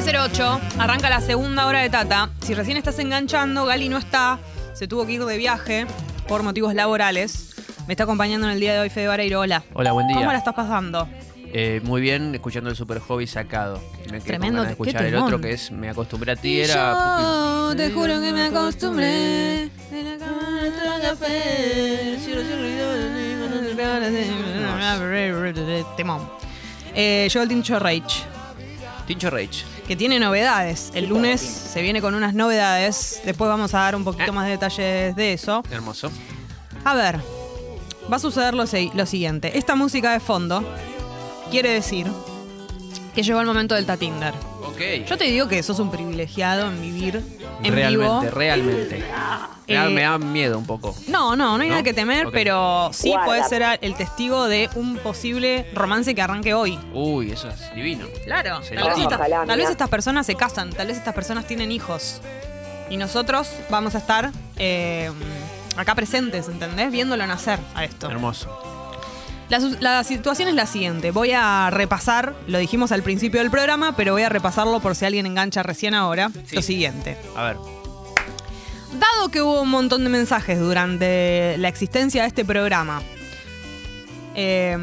908, arranca la segunda hora de Tata. Si recién estás enganchando, Gali no está, se tuvo que ir de viaje por motivos laborales. Me está acompañando en el día de hoy Fede Vareiro. Hola. Hola, buen día. ¿Cómo la estás pasando? Eh, muy bien, escuchando el Super Hobby sacado. Me quedé Tremendo, con ganas de qué escuchar el otro que es Me acostumbré a ti. Y Era yo te juro que me acostumbré. de la cama café, cielo Temón. Eh, el Tincho Rage, Tincho Rage. que tiene novedades. El lunes se viene con unas novedades. Después vamos a dar un poquito Eh. más de detalles de eso. Hermoso. A ver, va a suceder lo, se- lo siguiente. Esta música de fondo quiere decir que llegó el momento del Tatinder. Ok. Yo te digo que sos un privilegiado en vivir en realmente, vivo. realmente. Me, da, Eh, me da miedo un poco. No, no, no hay ¿No? nada que temer, Ok. pero sí Guarda. puedes ser el testigo de un posible romance que arranque hoy. Uy, eso es divino. Claro. Sería Tal vez, Ojalá, tal estas personas se casan, tal vez estas personas tienen hijos. Y nosotros vamos a estar eh, acá presentes, ¿entendés? Viéndolo nacer a esto. Hermoso. La, situación es la siguiente. Voy a repasar, lo dijimos al principio del programa, pero voy a repasarlo por si alguien engancha recién ahora. Sí. Lo siguiente. A ver. Dado que hubo un montón de mensajes durante la existencia de este programa, eh,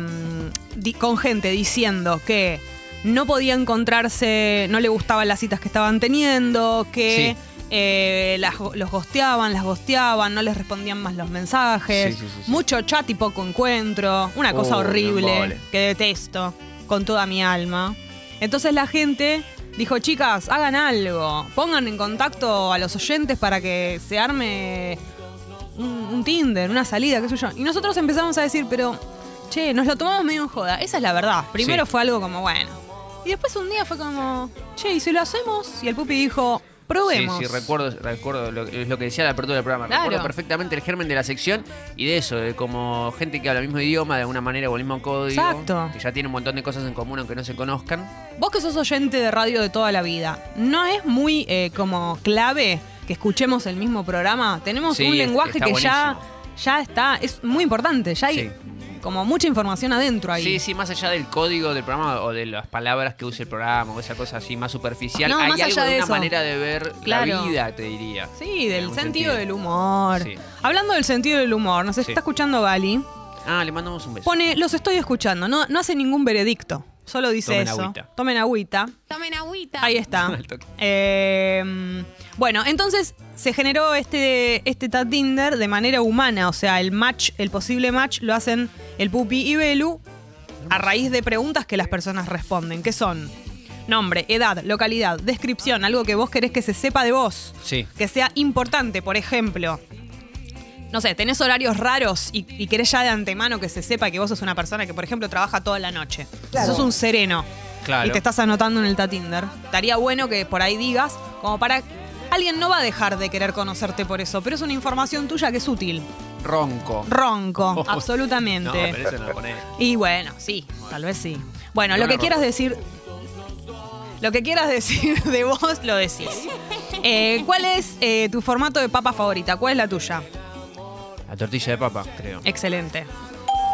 di- con gente diciendo que no podía encontrarse, no le gustaban las citas que estaban teniendo, que Sí. Eh, las los gosteaban, las gosteaban, no les respondían más los mensajes, Sí, sí, sí, sí. mucho chat y poco encuentro, una cosa Oh, horrible que detesto con toda mi alma. Entonces la gente dijo, chicas, hagan algo, pongan en contacto a los oyentes para que se arme un, un Tinder, una salida, qué sé yo. Y nosotros empezamos a decir, pero, che, nos lo tomamos medio en joda. Esa es la verdad. Primero fue algo como, bueno. Y después un día fue como, che, ¿y si lo hacemos? Y el pupi dijo, probemos. Sí, sí, recuerdo, recuerdo lo, es lo que decía la apertura del programa. Claro. Recuerdo perfectamente el germen de la sección y de eso, de como gente que habla el mismo idioma, de alguna manera o el mismo código. Exacto. Que ya tiene un montón de cosas en común aunque no se conozcan. Vos que sos oyente de radio de toda la vida, ¿no es muy eh, como clave que escuchemos el mismo programa? Tenemos Sí, un lenguaje que ya, ya está, es muy importante, ya hay Sí. Como mucha información adentro ahí. Sí, sí, más allá del código del programa o de las palabras que usa el programa o esa cosa así más superficial, No, hay más algo allá de de una eso. manera de ver Claro. la vida, te diría. Sí, del sentido, sentido. del humor. Sí. Hablando del sentido del humor, nos Sí. está escuchando Gali. Ah, le mandamos un beso. Pone, los estoy escuchando, no, no hace ningún veredicto, solo dice Tomen eso. agüita. Tomen agüita. Tomen agüita. Ahí está. Eh, bueno, entonces se generó este, este Tat Tinder de manera humana, o sea, el match, el posible match lo hacen el Pupi y Belu a raíz de preguntas que las personas responden, que son nombre, edad, localidad, descripción, algo que vos querés que se sepa de vos, Sí. que sea importante, por ejemplo. No sé, tenés horarios raros y, y querés ya de antemano que se sepa que vos sos una persona que, por ejemplo, trabaja toda la noche. Claro. Sos un sereno Claro. y te estás anotando en el Tatinder. Estaría bueno que por ahí digas, como para. Alguien no va a dejar de querer conocerte por eso, pero es una información tuya que es útil. Ronco. Ronco, Oh. absolutamente. No, pero eso no lo ponés. Y bueno, sí, tal vez sí. Bueno, Yo lo que quieras decir. Lo que quieras decir de vos, lo decís. Eh, ¿Cuál es eh, tu formato de papa favorita? ¿Cuál es la tuya? La tortilla de papa, creo. Excelente.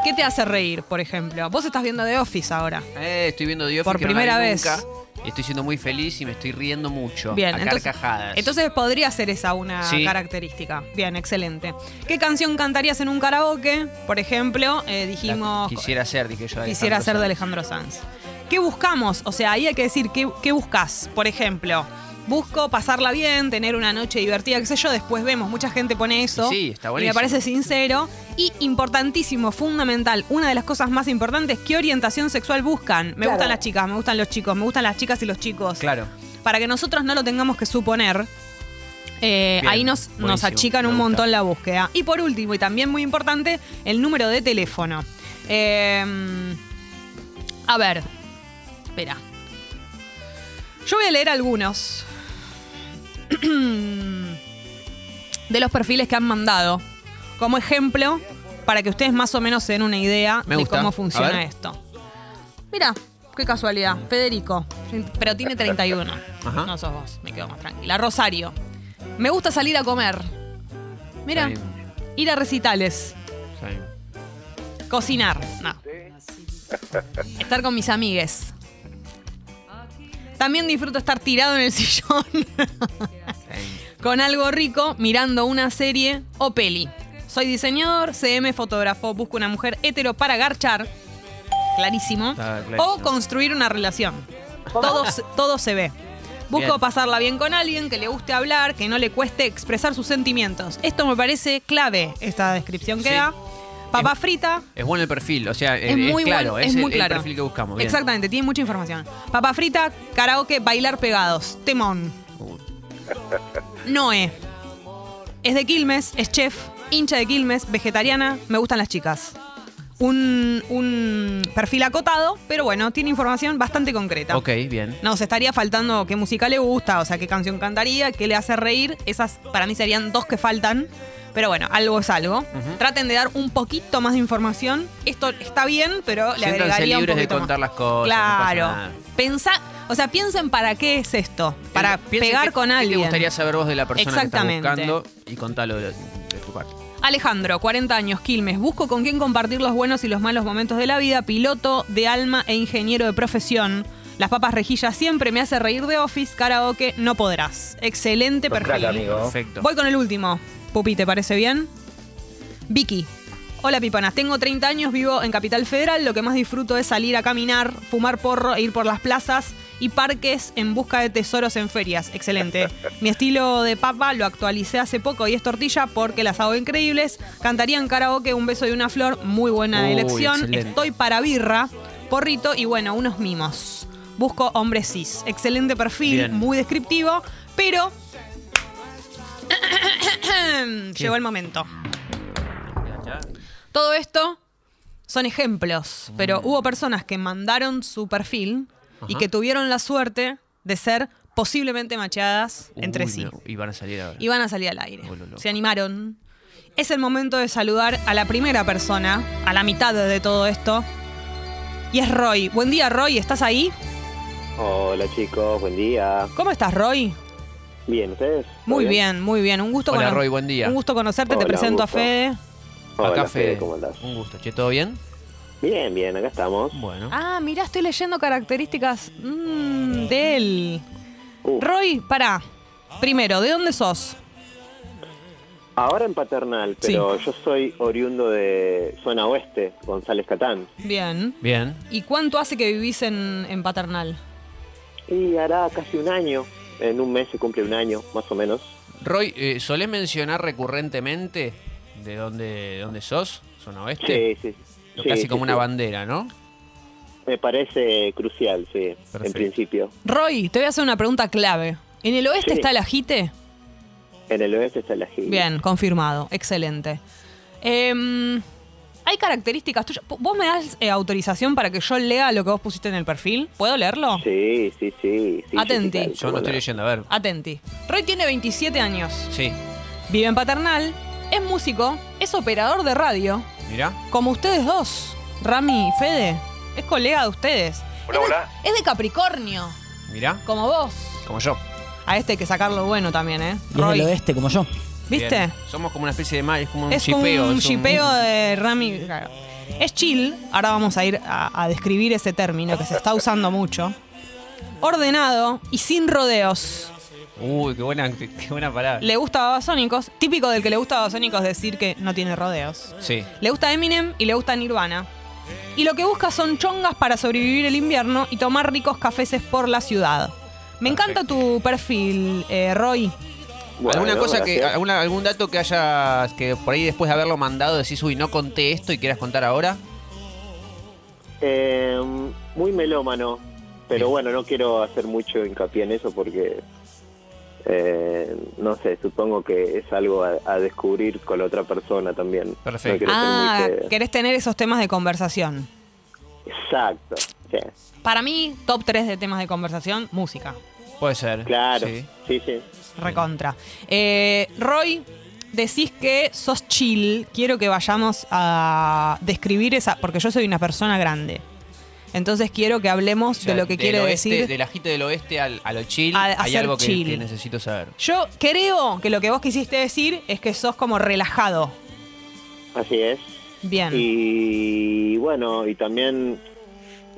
¿Qué te hace reír, por ejemplo? Vos estás viendo The Office ahora. Eh, estoy viendo The Office, Por que no la primera vi vez. nunca, estoy siendo muy feliz y me estoy riendo mucho. Bien, a entonces, carcajadas. entonces podría ser esa una Sí. característica. Bien, excelente. ¿Qué canción cantarías en un karaoke? Por ejemplo, eh, La- dijimos... quisiera ser, dije yo. Quisiera Alejandro ser de. Alejandro Sanz. ¿Qué buscamos? O sea, ahí hay que decir, ¿qué, qué buscas? Por ejemplo, busco pasarla bien, tener una noche divertida, qué sé yo, después vemos, mucha gente pone eso. Sí, está Y me buenísimo. parece sincero. Y importantísimo, fundamental, una de las cosas más importantes, ¿qué orientación sexual buscan? Me Claro. gustan las chicas, me gustan los chicos, me gustan las chicas y los chicos. Claro. Para que nosotros no lo tengamos que suponer. eh, Bien, ahí nos, nos buenísimo, achican un montón la búsqueda. Y por último, y también muy importante, el número de teléfono. Eh, a ver, espera. Yo voy a leer algunos de los perfiles que han mandado como ejemplo para que ustedes más o menos se den una idea Me de gusta. cómo funciona esto. Mira, qué casualidad. Federico, pero tiene 31. Ajá. No sos vos, me quedo más tranquila. Rosario, me gusta salir a comer. Mira, ir a recitales, cocinar, no. Estar con mis amigues. También disfruto estar tirado en el sillón con algo rico mirando una serie o peli. Soy diseñador, CM, fotógrafo, busco una mujer hetero para garchar. Clarísimo. O construir una relación. Todo, se- todo se ve. Busco Bien. pasarla bien con alguien, que le guste hablar, que no le cueste expresar sus sentimientos. Esto me parece clave, esta descripción que Sí. da. Papa frita, Es bueno el perfil, o sea, es muy claro, bueno, es, el, muy el claro. perfil que buscamos. bien. Exactamente, tiene mucha información. Papa frita, karaoke, bailar pegados. Temón. Uh, Noé. Es de Quilmes, es chef, hincha de Quilmes, vegetariana, me gustan las chicas. Un, un perfil acotado, pero bueno, tiene información bastante concreta. Ok, bien. Nos estaría faltando qué música le gusta, o sea, qué canción cantaría, qué le hace reír. Esas para mí serían dos que faltan. Pero bueno, algo es algo. Traten de dar un poquito más de información. Esto está bien, pero le Siéntanse agregaría un libres de poquito contar más. las cosas. no Claro. nada. Pensa, o sea, piensen para qué es esto. Para pegar qué- con qué alguien. te gustaría saber vos de la persona que estás buscando y contalo de, de tu parte. Alejandro, 40 años, Quilmes. Busco con quién compartir los buenos y los malos momentos de la vida. Piloto de alma e ingeniero de profesión. Las papas rejillas siempre me hace reír de Office. Karaoke, no podrás. Excelente perfil. Perfecto. Voy con el último. Pupi, ¿te parece bien? Vicky. Hola pipanas, tengo 30 años, vivo en Capital Federal, lo que más disfruto es salir a caminar, fumar porro e ir por las plazas y parques en busca de tesoros en ferias. Excelente. Mi estilo de papa lo actualicé hace poco y es tortilla porque las hago increíbles. Cantaría en karaoke un beso de una flor, muy buena Uy, elección. excelente. Estoy para birra, porrito y bueno, unos mimos. Busco hombres cis. Excelente perfil, Bien. muy descriptivo, pero Llegó el momento. Todo esto son ejemplos, pero hubo personas que mandaron su perfil y Ajá. que tuvieron la suerte de ser posiblemente macheadas entre Uy, sí. no, Y van a salir ahora. Y van a salir al aire. Oh, lo. Se animaron. Es el momento de saludar a la primera persona, a la mitad de todo esto. Y es Roy. Buen día, Roy. ¿Estás ahí? Hola chicos, buen día. ¿Cómo estás, Roy? Bien, ¿ustedes? ¿Todo Muy bien, muy bien. Un gusto Hola, Roy, buen día. Un gusto conocerte. Te presento a. Fede. Hola, Acá Fede, Fede. ¿cómo andás? Un gusto. Che, ¿todo bien? Bien, bien, acá estamos. Bueno. Ah, mirá, estoy leyendo características mm, de él. Uh, Roy, pará. Primero, ¿de dónde sos? ahora en Paternal, pero yo soy oriundo de zona oeste, González Catán. Bien. Bien. ¿Y cuánto hace que vivís en, en Paternal? Y hará casi un año, en un mes se cumple un año, más o menos. Roy, eh, ¿solés mencionar recurrentemente de dónde, de dónde sos? ¿Zona oeste? Sí, sí. Lo sí, Casi sí, como sí. una bandera, ¿no? Me parece crucial, sí, en principio. Roy, te voy a hacer una pregunta clave. ¿En el oeste Sí. está el ajite? En el oeste está la gira. Bien, confirmado. Excelente. Em, ¿Hay características tuyas? ¿Vos me das eh, autorización para que yo lea lo que vos pusiste en el perfil? ¿Puedo leerlo? Sí, sí, sí. sí Atenti. Yo no estoy leyendo, a ver. Atenti. Roy tiene 27 años. Sí. Vive en Paternal. Es músico. Es operador de radio. Mirá. Como ustedes dos. Rami y Fede. Es colega de ustedes. Hola, es de, hola. es de Capricornio. Mirá. Como vos. Como yo. A este hay que sacarlo bueno también, ¿eh? Y es del oeste, como yo. ¿Viste? Bien. Somos como una especie de mal, es como un Es como chipeo. un chipeo de Rami. claro. Es chill. Ahora vamos a ir a, a describir ese término que se está usando mucho. Ordenado y sin rodeos. Uy, qué buena, qué buena palabra. Le gusta Babasónicos. Típico del que le gusta Babasónicos decir que no tiene rodeos. Sí. Le gusta Eminem y le gusta Nirvana. Y lo que busca son chongas para sobrevivir el invierno y tomar ricos cafeses por la ciudad. Me encanta tu perfil, eh, Roy. Bueno, ¿Alguna cosa que, alguna, algún dato que hayas, que por ahí después de haberlo mandado decís, uy, no conté esto y quieras contar ahora? Eh, muy melómano, pero bueno, no quiero hacer mucho hincapié en eso porque, eh, no sé, supongo que es algo a, a descubrir con la otra persona también. Perfecto. No Ah, querés tener esos temas de conversación. Exacto, sí, Para mí, top 3 de temas de conversación, música. Puede ser. claro, Sí. sí, sí. Recontra. Eh, Roy, decís que sos chill. Quiero que vayamos a describir esa. Porque yo soy una persona grande. Entonces quiero que hablemos O sea, de lo que quiere oeste- decir. Del ajite del oeste al, a lo chill, A- a hay algo que, chill. que necesito saber. Yo creo que lo que vos quisiste decir es que sos como relajado. Así es. Bien. Y bueno, y también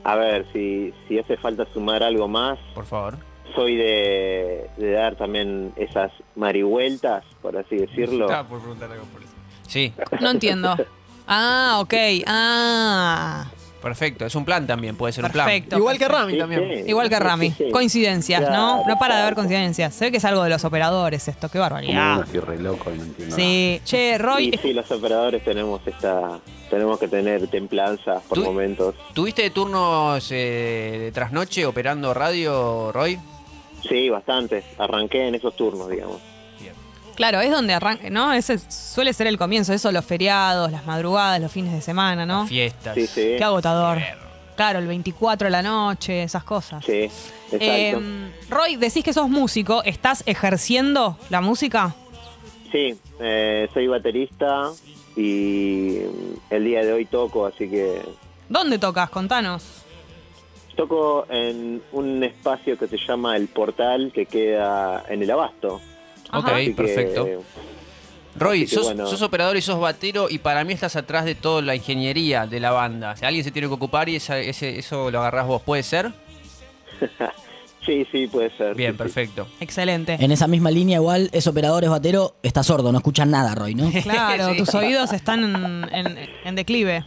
A ver, si, si hace falta sumar algo más, Por favor. soy de, de dar también esas marihueltas, por así decirlo. Estaba por preguntar algo por eso. Sí, No entiendo. Ah, ok. Ah, perfecto. Es un plan también, puede ser un plan. perfecto. Igual que Rami Sí, también. sí. Igual que Sí, Rami. sí, sí. Coincidencias, ¿no? Claro, No para de haber coincidencias. Se ve que es algo de los operadores esto. Qué Como barbaridad. no estoy re loco y no entiendo Sí. Che, Roy. Y sí, los operadores tenemos esta, tenemos que tener templanza por Tú- momentos. ¿Tuviste turnos eh, de trasnoche operando radio, Roy? Sí, bastante. Arranqué en esos turnos, digamos. Claro, es donde arranca, ¿no? Ese suele ser el comienzo. Eso, los feriados, las madrugadas, los fines de semana, ¿no? Fiestas. Sí, sí. Qué agotador. Claro, el 24 de la noche, esas cosas. Sí, exacto. Eh, Roy, decís que sos músico. ¿Estás ejerciendo la música? Sí, eh, soy baterista y el día de hoy toco, así que ¿Dónde tocas? Contanos. toco en un espacio que se llama El Portal, que queda en el Abasto. Ok, que, perfecto. Roy, sos, bueno. sos operador y sos batero y para mí estás atrás de toda la ingeniería de la banda. Si alguien se tiene que ocupar y esa- ese, eso lo agarrás vos, ¿puede ser? Sí, sí, puede ser. Bien, sí, sí. perfecto. Excelente. En esa misma línea, igual, es operador, es batero, está sordo, no escucha nada, Roy, ¿no? Claro, Sí. tus oídos están en, en- en declive.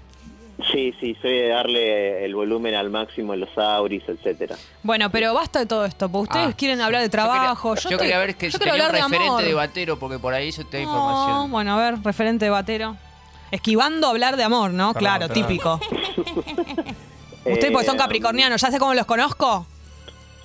Sí, sí, soy de darle el volumen al máximo en los auris, etcétera. Bueno, pero basta de todo esto, porque ustedes Ah. quieren hablar de Yo quería- trabajo. Yo, estoy- quería ver que yo tenía un hablar de referente amor. de batero, porque por ahí eso te da No, información. bueno, a ver, referente de batero. Esquivando hablar de amor, ¿no? Perdón, claro, perdón. típico. Ustedes porque son Eh, capricornianos, ¿ya sé cómo los conozco?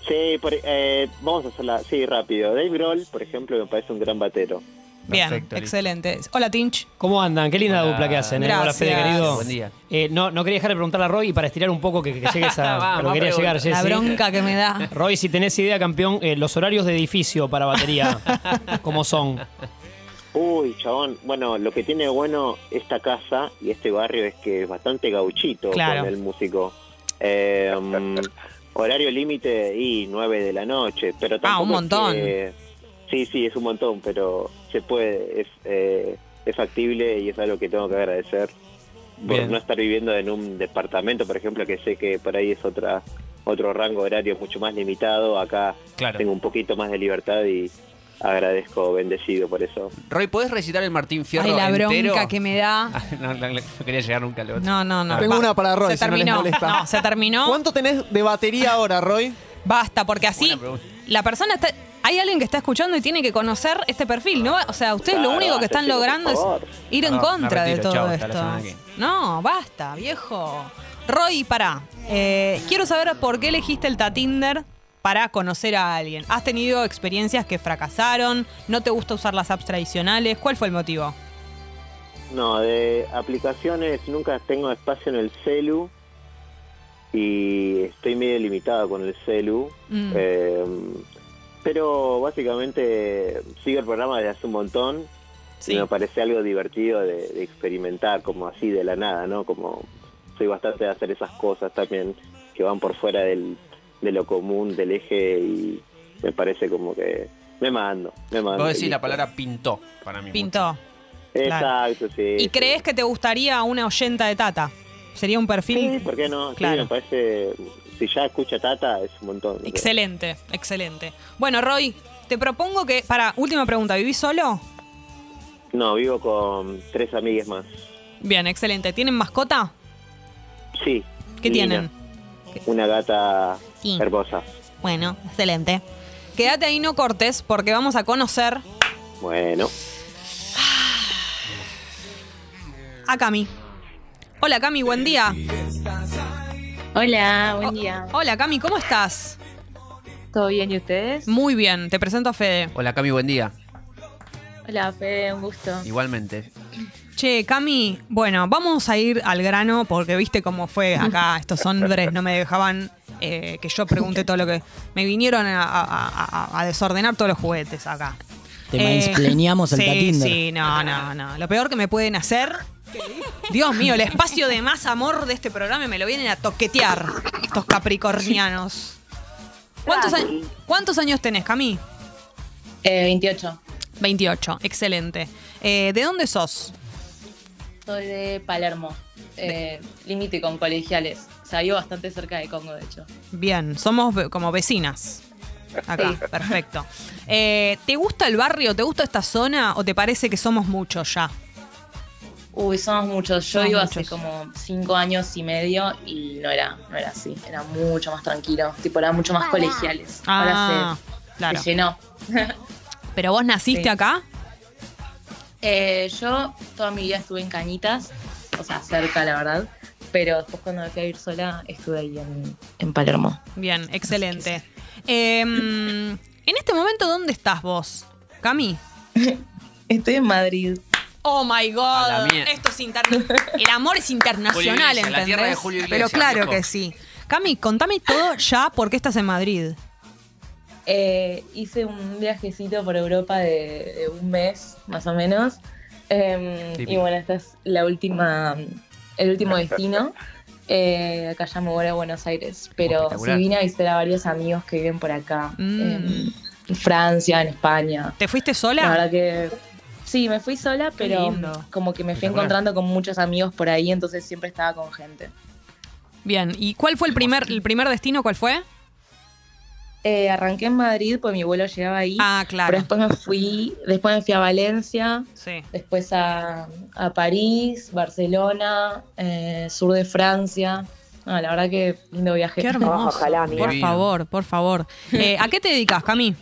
Sí, por- eh, vamos a hacerla, sí, rápido. Dave Grohl, por ejemplo, me parece un gran batero. Bien, Perfecto, listo. excelente. Hola, Tinch. ¿Cómo andan? Qué linda Hola. dupla que hacen, ¿eh? Hola, Gracias. Fede, querido. Buen día. Eh, no, no quería dejar de preguntarle a Roy y para estirar un poco que, que llegues a, Vamos, a lo que quería pregunta. llegar, La bronca que me da. Roy, si tenés idea, campeón, eh, los horarios de edificio para batería, ¿cómo son? Uy, chabón, bueno, lo que tiene de bueno esta casa y este barrio es que es bastante gauchito Claro. con el músico. Eh, mm, horario límite y 9 de la noche, pero tampoco Ah, un es montón. que- sí, sí, es un montón, pero se puede, es, eh, es factible y es algo que tengo que agradecer por Bien. no estar viviendo en un departamento, por ejemplo, que sé que por ahí es otra otro rango horario mucho más limitado. Acá Claro. tengo un poquito más de libertad y agradezco, bendecido por eso. Roy, ¿podés recitar el Martín Fierro Ay, la bronca que me da. no, no, no quería llegar nunca al otro. No, no, no. Tengo Va- una para Roy, Se si no les terminó. molesta. No, se terminó. ¿Cuánto tenés de batería ahora, Roy? Basta, porque así la persona está. Hay alguien que está escuchando y tiene que conocer este perfil, ¿no? O sea, ustedes lo único que están logrando es ir en contra de todo Chau, esto. No, basta, viejo. Roy, pará. Eh, quiero saber por qué elegiste el Tatinder para conocer a alguien. ¿Has tenido experiencias que fracasaron? ¿No te gusta usar las apps tradicionales? ¿Cuál fue el motivo? No, de aplicaciones nunca tengo espacio en el celu y estoy medio limitado con el celu. Mm. Eh, pero básicamente sigo el programa desde hace un montón Sí. y me parece algo divertido de, de experimentar como así de la nada, ¿no? Como soy bastante de hacer esas cosas también que van por fuera del, de lo común, del eje y me parece como que me mando, me mando. Vos decís la palabra pintó para mí. Pintó. Exacto, sí. ¿Y sí. crees que te gustaría una oyenta de Tata? ¿Sería un perfil? Sí, ¿por qué no? Sí, Claro. me parece, si ya escucha Tata, es un montón. Excelente, excelente. Bueno, Roy, te propongo que. Para, última pregunta, ¿vivís solo? No, vivo con tres amigues más. Bien, excelente. ¿Tienen mascota? Sí. ¿Qué Lina, tienen? Una gata Sí. hermosa. Bueno, excelente. Quédate ahí, no cortes, porque vamos a conocer Bueno, a Cami. Hola, Cami, buen día. Hola, buen día. Hola, Cami, ¿cómo estás? ¿Todo bien y ustedes? Muy bien, te presento a Fede. Hola, Cami, buen día. Hola, Fede, un gusto. Igualmente. Che, Cami, bueno, vamos a ir al grano porque viste cómo fue acá. Estos hombres no me dejaban eh, que yo pregunte todo lo que. Me vinieron a, a- a- a desordenar todos los juguetes acá. Te Eh, mansplaneamos el sí. Sí, no, no, no. Lo peor que me pueden hacer. Dios mío, el espacio de más amor de este programa me lo vienen a toquetear estos capricornianos. ¿Cuántos, a- ¿cuántos años tenés, Cami? Eh, 28. 28, excelente. Eh, ¿De dónde sos? Soy de Palermo. Eh, Límite con colegiales. sea, vivo bastante cerca de Congo, de hecho. Bien, somos como vecinas. Acá, Sí. perfecto. Eh, ¿Te gusta el barrio? ¿Te gusta esta zona? ¿O te parece que somos muchos ya? Uy, somos muchos. Yo Somos vivo muchos. hace como cinco años y medio y no era, no era así. Era mucho más tranquilo. Tipo, era mucho más colegiales. Ah, Ahora se, claro. se llenó. ¿Pero vos naciste Sí. acá? Eh, yo toda mi vida estuve en Cañitas, o sea, cerca, la verdad. Pero después cuando me fui a ir sola, estuve ahí en, en Palermo. Bien, excelente. Em, en este momento, ¿dónde estás vos? Cami. Estoy en Madrid. Oh my god. la. Esto es interna- El amor es internacional, Julio Iglesias, la tierra de Julio Iglesias, Pero claro viejo. que sí. Cami, contame todo ya por qué estás en Madrid. Eh, hice un viajecito por Europa de, de un mes, más o menos. Em, y bueno, esta es la última, el último destino. Eh, acá ya me voy a Buenos Aires. Pero sí Espectacular. vine a visitar a varios amigos que viven por acá. Mm. en Francia, en España. ¿Te fuiste La sola? verdad que sí, me fui sola, pero como que me fui encontrando con muchos amigos por ahí, entonces siempre estaba con gente. Bien. ¿Y cuál fue el primer, el primer destino? ¿Cuál fue? Eh, arranqué en Madrid, pues mi vuelo llegaba ahí. Ah, Pero claro. después me fui, después me fui a Valencia, Sí. después a, a París, Barcelona, eh, sur de Francia. Ah, la verdad que lindo viaje. Qué hermoso. Ojalá, por favor, por favor. Eh, ¿A qué te dedicas, Cami?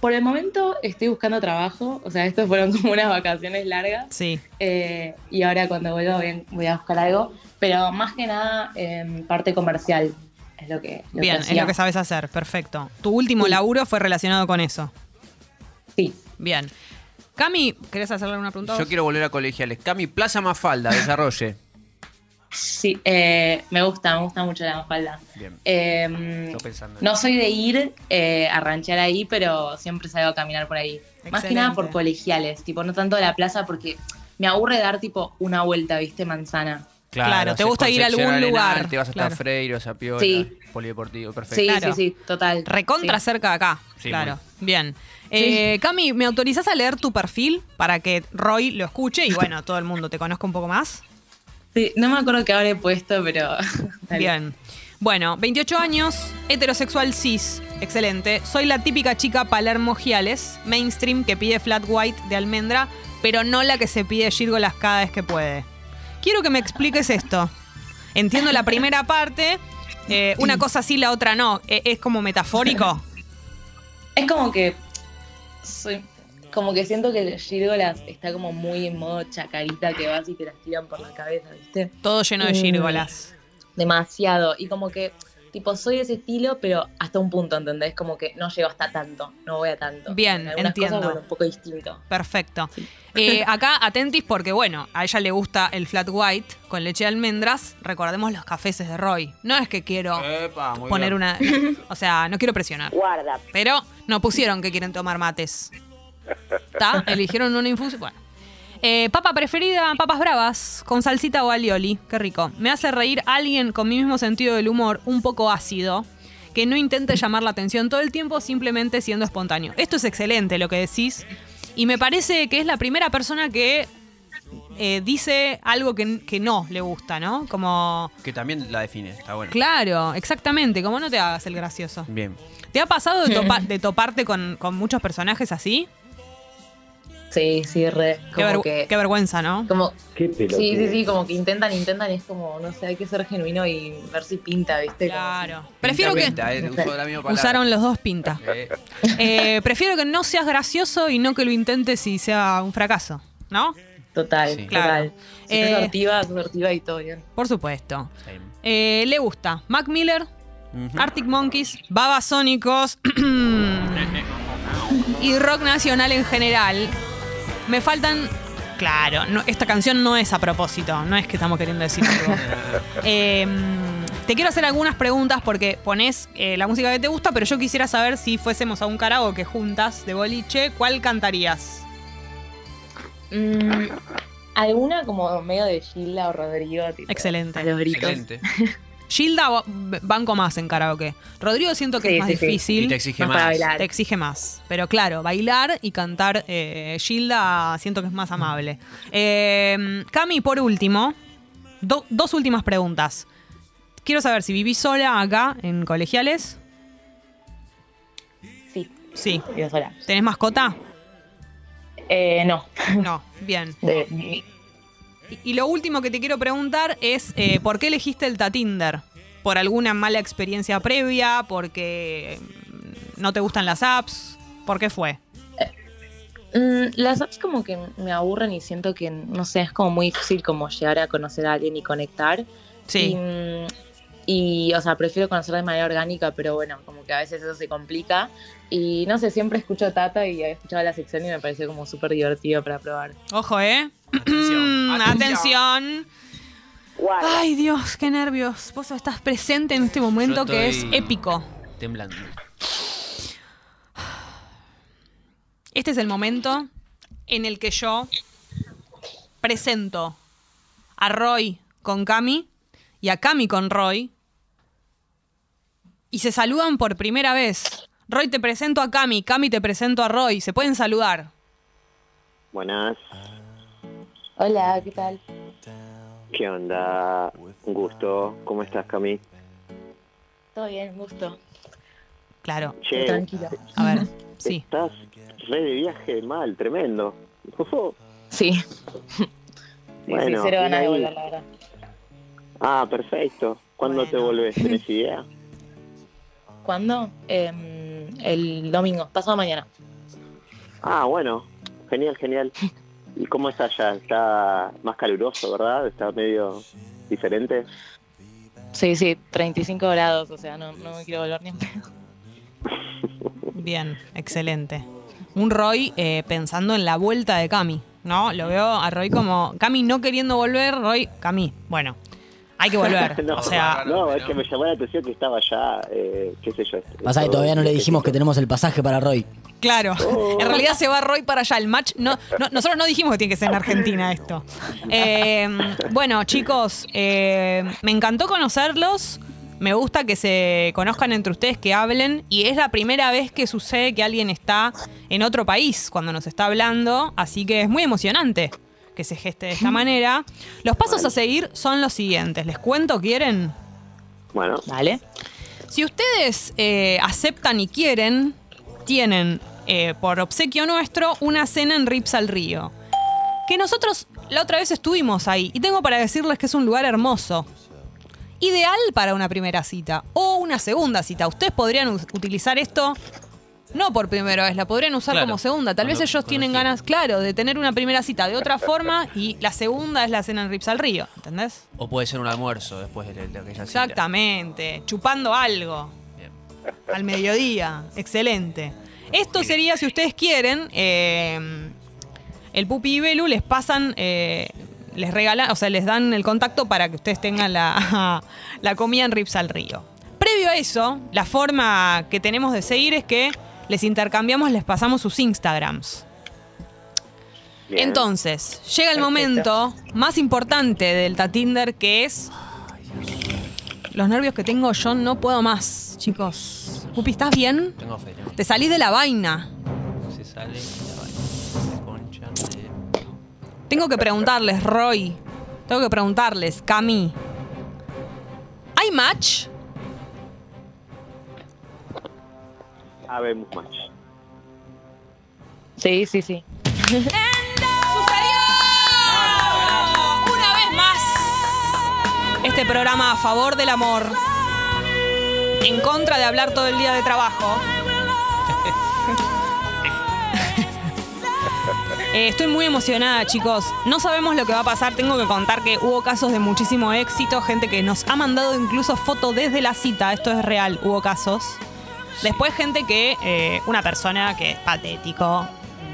Por el momento estoy buscando trabajo, o sea, estos fueron como unas vacaciones largas Sí. eh, y ahora cuando vuelva voy a, voy a buscar algo, pero más que nada en parte comercial es lo que, lo Bien, que es lo que sabes hacer. Perfecto. Tu último Sí. laburo fue relacionado con eso. Sí. Bien. Cami, ¿querés hacerle una pregunta? Yo quiero volver a colegiales. Cami, Plaza Mafalda, desarrolle. Sí, eh, me gusta, me gusta mucho la falda. Bien. Eh, Estoy pensando. no soy de ir eh, a ranchear ahí, pero siempre salgo a caminar por ahí. Más que nada por colegiales, tipo, no tanto de la plaza porque me aburre dar tipo una vuelta, ¿viste? Manzana. Claro, te haces gusta ir a algún Arenal, lugar, Te vas hasta claro. Freire, a Zapiola, Sí. Polideportivo, perfecto. Sí, Claro. sí, sí, total. Recontra Sí. cerca de acá. Sí, claro. Bien. Eh, Cami, ¿me autorizás a leer tu perfil para que Roy lo escuche y bueno, todo el mundo te conozca un poco más? Sí, no me acuerdo qué habré puesto, pero. Bien. Bueno, 28 años, heterosexual cis. Excelente. Soy la típica chica Palermo Giales, mainstream que pide flat white de almendra, pero no la que se pide gírgolas cada vez que puede. Quiero que me expliques esto. Entiendo la primera parte, eh, una cosa sí, la otra no. Eh, ¿Es como metafórico? Es como que. Soy. Como que siento que el gírgolas está como muy en modo chacarita que vas y te las tiran por la cabeza, ¿viste? Todo lleno de Mm. gírgolas. demasiado. Y como que, tipo, soy de ese estilo, pero hasta un punto, ¿entendés? Como que no llego hasta tanto, no voy a tanto. Bien, En algunas entiendo. Cosas, bueno, un poco distinto. Perfecto. Eh, acá atentis porque, bueno, a ella le gusta el flat white con leche de almendras. Recordemos los cafés de Roy. No es que quiero Epa, poner bien. una... O sea, no quiero presionar. Guarda. Pero no pusieron que quieren tomar mates. ¿Está? Eligieron una infusión. Bueno. Eh, papa preferida, papas bravas, con salsita o alioli. Qué rico. Me hace reír alguien con mi mismo sentido del humor, un poco ácido, que no intente llamar la atención todo el tiempo, simplemente siendo espontáneo. Esto es excelente lo que decís. Y me parece que es la primera persona que eh, dice algo que, que no le gusta, ¿no? Como, Que también la define, está bueno. claro, exactamente, como no te hagas el gracioso. Bien. ¿Te ha pasado de, topa- de toparte con, con muchos personajes así? Sí, sí, re. Qué, que. qué vergüenza, ¿no? Como, Qué sí, sí, sí, como que intentan, intentan, y es como, no sé, hay que ser genuino y ver si pinta, ¿viste? Como- Claro. Prefiero que... Pinta, eh, la misma. Usaron los dos pinta. Eh, Eh, prefiero que no seas gracioso y no que lo intentes y sea un fracaso, ¿no? Total, Sí. Claro. total. Si Eh, sortiva, sortiva y todo bien. Por supuesto. Eh, le gusta Mac Miller. Arctic Monkeys, Babasónicos y rock nacional en general. Me faltan. Claro, no- esta canción no es a propósito, no es que estamos queriendo decir algo. Eh, te quiero hacer algunas preguntas porque pones eh, la música que te gusta, pero yo quisiera saber si fuésemos a un karaoke juntas de boliche, ¿cuál cantarías? Mm, ¿Alguna como medio de Gilda o Rodrigo? Tipo, Excelente. A los gritos. Excelente. Gilda ba- banco más en karaoke. Rodrigo siento que Sí, es más sí, sí. difícil. Y te exige Más para más. bailar. Te exige más. Pero claro, bailar y cantar eh, Gilda siento que es más amable. Eh, Cami, por último, Do- dos últimas preguntas. Quiero saber si vivís sola acá en colegiales. Sí, Sí. vivo sola. ¿Tenés mascota? Eh, no. No. Bien. De- Y, y lo último que te quiero preguntar es, eh, ¿por qué elegiste el Tatinder? ¿Por alguna mala experiencia previa? ¿Porque mm, no te gustan las apps? ¿Por qué fue? Mm, las apps como que me aburren y siento que, no sé, es como muy difícil como llegar a conocer a alguien y conectar. Sí. Y, mm, y, o sea, prefiero conocer de manera orgánica, pero bueno, como que a veces eso se complica. Y no sé, siempre escucho Tata y he escuchado la sección y me pareció como súper divertido para probar. Ojo, ¿eh? Atención, Atención. Ay, Dios, qué nervios. Vos estás presente en este momento Yo que es estoy- épico. Temblando. Este es el momento en el que yo presento a Roy con Cami y a Cami con Roy y se saludan por primera vez. Roy te presento a Cami, Cami te presento a Roy. Se pueden saludar. Buenas, Hola, ¿qué tal? ¿qué onda? Un gusto, ¿cómo estás, Cami? Todo bien, gusto. Claro. Che, Tranquilo. A ver, sí. estás re de viaje mal, tremendo. Sí. sí, Bueno, sí, cero ganas de volver, la verdad. Ah, perfecto. ¿Cuándo te volvés? ¿Tenés idea? ¿Cuándo? Em, el domingo, pasado mañana. Ah, bueno, genial, genial. ¿Y cómo está allá? Está más caluroso, ¿verdad? Está medio diferente. Sí, sí, 35 grados, o sea, no, no me quiero volver ni en pedo. Bien, excelente. Un Roy eh, pensando en la vuelta de Cami, ¿no? Lo veo a Roy como Cami no queriendo volver, Roy, Cami, bueno, hay que volver. no, o sea, no, es que me llamó la atención que estaba allá, eh, qué sé yo. Pasa que todavía no le dijimos que te tenemos el pasaje para Roy. claro. En realidad se va Roy para allá. El match, no, no- nosotros no dijimos que tiene que ser en Argentina esto. Eh, bueno, chicos, eh, me encantó conocerlos. Me gusta que se conozcan entre ustedes, que hablen. Y es la primera vez que sucede que alguien está en otro país cuando nos está hablando. Así que es muy emocionante que se geste de esta manera. Los pasos a seguir son los siguientes. ¿Les cuento? ¿Quieren? Bueno, ¿Vale? Si ustedes eh, aceptan y quieren, tienen eh, por obsequio nuestro una cena en Rips al Río. Que nosotros la otra vez estuvimos ahí y tengo para decirles que es un lugar hermoso. Ideal para una primera cita o una segunda cita. Ustedes podrían utilizar esto no por primera vez, la podrían usar Claro, como segunda. Tal vez ellos tienen ganas, claro, de tener una primera cita de otra forma y la segunda es la cena en Rips al Río. ¿Entendés? O puede ser un almuerzo después de, de aquella cita. Exactamente, chupando algo Bien. al mediodía. Excelente. Esto sería, si ustedes quieren, eh, el Pupi y Belu les pasan, eh, les regalan, o sea, les dan el contacto para que ustedes tengan la, la comida en Rips al Río. Previo a eso, la forma que tenemos de seguir es que les intercambiamos, les pasamos sus Instagrams. bien. Entonces, llega el Perfecto. momento más importante del Tatinder que es. Los nervios que tengo yo no puedo más, chicos. Pupi, ¿estás bien? Tengo fe. Te salí de la vaina. Se sale y la vaina. Concha de- Tengo que preguntarles, Roy. Tengo que preguntarles, Cami. ¿Hay match? Habemos match. Sí, sí, sí. ¡Sucedió! Una vez más. Este programa a favor del amor. En contra de hablar todo el día de trabajo. Eh, estoy muy emocionada, chicos. No sabemos lo que va a pasar. Tengo que contar que hubo casos de muchísimo éxito. Gente que nos ha mandado incluso foto desde la cita. Esto es real. Hubo casos. Después gente que, eh, una persona que es patético,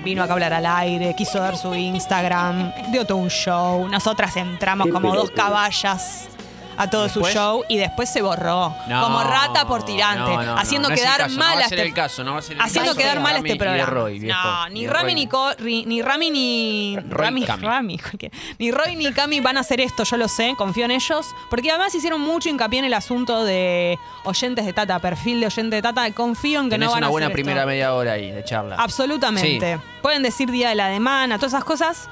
vino acá a hablar al aire, quiso dar su Instagram, dio todo un show. Nosotras entramos como dos caballas a todo su show y después se borró. No, como rata por tirante, no, no, no, haciendo quedar mal a este el caso, no va a ser el haciendo caso quedar mal este programa. Roy, viejo. no, ni Rami ni, Co- ni Rami ni Rami, Cami. Rami, ni Roy ni Cami van a hacer esto, yo lo sé, confío en ellos, porque además hicieron mucho hincapié en el asunto de oyentes de Tata, perfil de oyente de Tata, confío en que Tenés no van una a buena hacer esto. primera media hora ahí de charla. Absolutamente. Pueden decir día de la demanda, todas esas cosas.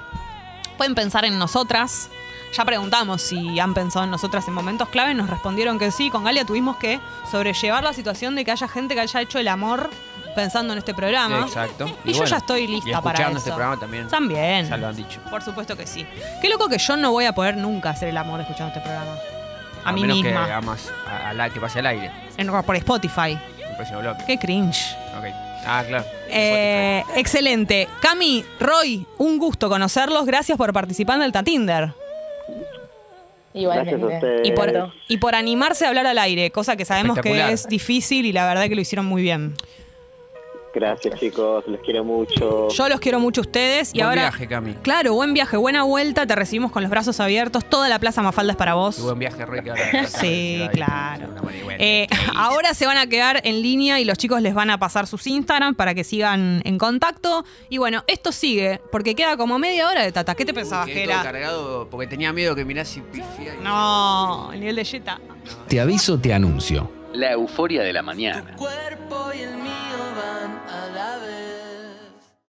Pueden pensar en nosotras. Ya preguntamos si han pensado en nosotras en momentos clave, nos respondieron que sí. Con Galia tuvimos que sobrellevar la situación de que haya gente que haya hecho el amor pensando en este programa. Exacto. Y, yo ya estoy lista y para escuchando eso. este programa también. También. Ya lo han dicho. Por supuesto que sí. Qué loco que yo no voy a poder nunca hacer el amor escuchando este programa. A, mí menos misma. que hagas a- a la- que pase al aire. En- por Spotify. El. Qué cringe. Ok. Ah, claro. Eh, excelente. Cami, Roy, un gusto conocerlos. Gracias por participar en el Tatinder. Igualmente. Y por, y por animarse a hablar al aire, cosa que sabemos que es difícil y la verdad que lo hicieron muy bien. Gracias, chicos. Les quiero mucho. Yo los quiero mucho a ustedes y Buen ahora. viaje, Cami. Claro, buen viaje, buena vuelta, te recibimos con los brazos abiertos, toda la Plaza Mafalda es para vos. Y buen viaje, Roy, Sí, claro. Eh, ahora se van a quedar en línea y los chicos les van a pasar sus Instagram para que sigan en contacto. Y bueno, esto sigue, porque queda como media hora de Tata. ¿Qué te pensabas Quedé que todo era? cargado porque tenía miedo que mirás y pifia. y- No, el nivel de Jetta. Te aviso, te anuncio. La euforia de la mañana. cuerpo I love it.